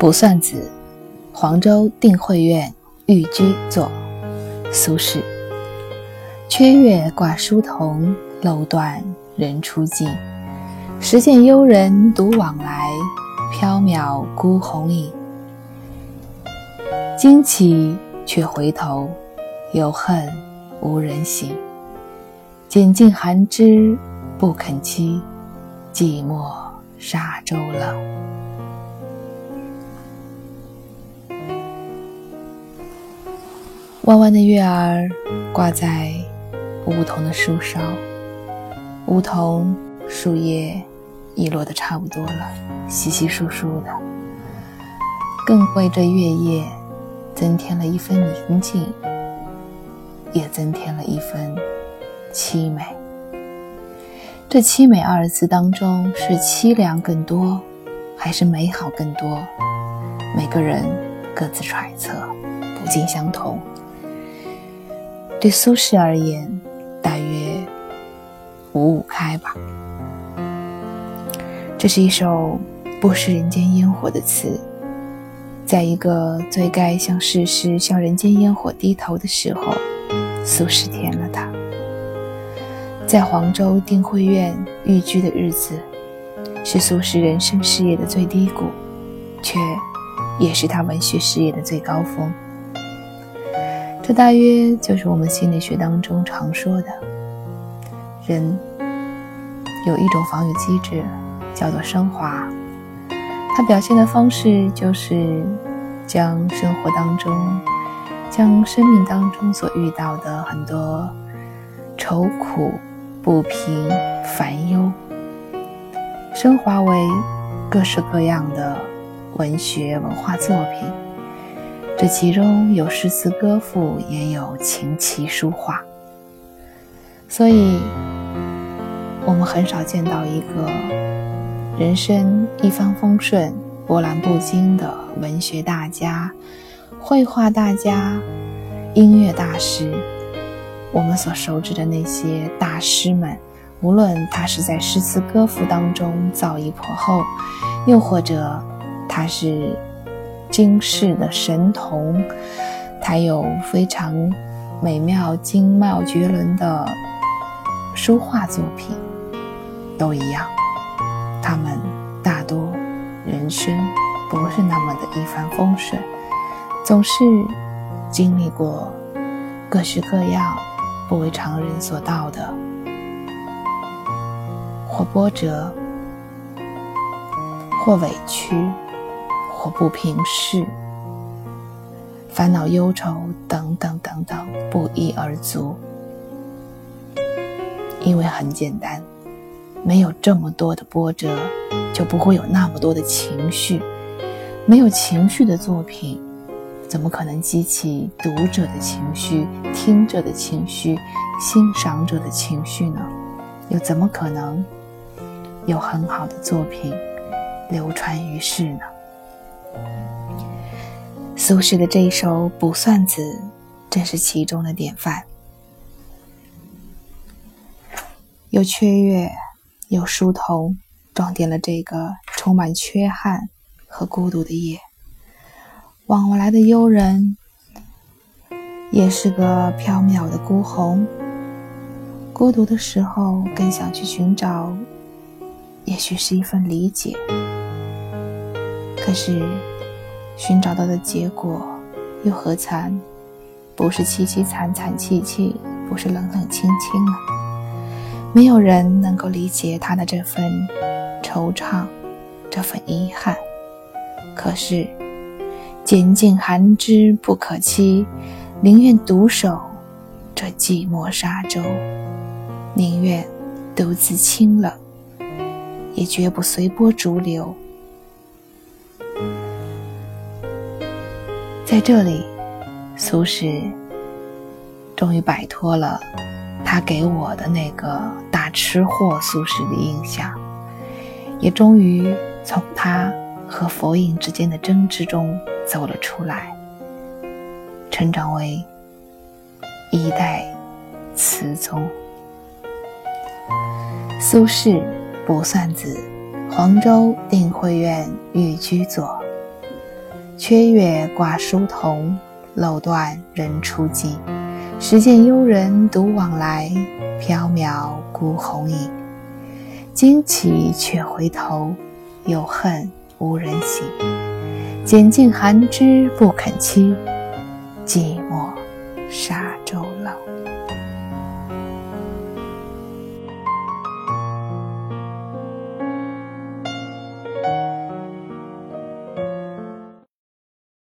卜算子，黄州定慧院寓居作，苏轼。缺月挂疏桐，漏断人初静。时见幽人独往来，缥缈孤鸿影。惊起却回头，有恨无人省。拣尽寒枝不肯栖，寂寞沙洲冷。弯弯的月儿挂在梧桐的树梢，梧桐树叶已落得差不多了，稀稀疏疏的，更为这月夜增添了一分宁静，也增添了一分凄美。这凄美二字当中，是凄凉更多，还是美好更多？每个人各自揣测，不尽相同。对苏轼而言，大约五五开吧。这是一首不食人间烟火的词，在一个最该向世事、向人间烟火低头的时候，苏轼填了它。在黄州定慧院寓居的日子，是苏轼人生事业的最低谷，却也是他文学事业的最高峰。这大约就是我们心理学当中常说的，人有一种防御机制，叫做升华。它表现的方式就是将生活当中、将生命当中所遇到的很多愁苦、不平、烦忧，升华为各式各样的文学文化作品。这其中有诗词歌赋，也有琴棋书画，所以，我们很少见到一个人生一帆风顺、波澜不惊的文学大家、绘画大家、音乐大师。我们所熟知的那些大师们，无论他是在诗词歌赋当中造诣颇厚，又或者他是。惊世的神童，他有非常美妙、精妙绝伦的书画作品，都一样。他们大多人生不是那么的一帆风顺，总是经历过各式各样不为常人所道的或波折，或委屈。或不平事，烦恼忧愁等等等等，不一而足。因为很简单，没有这么多的波折，就不会有那么多的情绪。没有情绪的作品，怎么可能激起读者的情绪、听者的情绪、欣赏者的情绪呢？又怎么可能有很好的作品流传于世呢？苏轼的这一首《卜算子》正是其中的典范。有缺月，有疏桐，装点了这个充满缺憾和孤独的夜。往来的幽人，也是个缥缈的孤鸿。孤独的时候，更想去寻找，也许是一份理解。可是。寻找到的结果，又何尝不是凄凄惨惨戚戚，不是冷冷清清呢？没有人能够理解他的这份惆怅，这份遗憾。可是，拣尽寒枝不可栖，宁愿独守这寂寞沙洲，宁愿独自清冷，也绝不随波逐流。在这里，苏轼终于摆脱了他给我的那个大吃货苏轼的印象，也终于从他和佛印之间的争执中走了出来，成长为一代词宗。苏轼《卜算子》，黄州定慧院寓居作。缺月挂疏桐，漏断人初记。时见幽人独往来，缥缈孤鸿影。惊起却回头，有恨无人省。拣尽寒枝不肯栖，寂寞沙。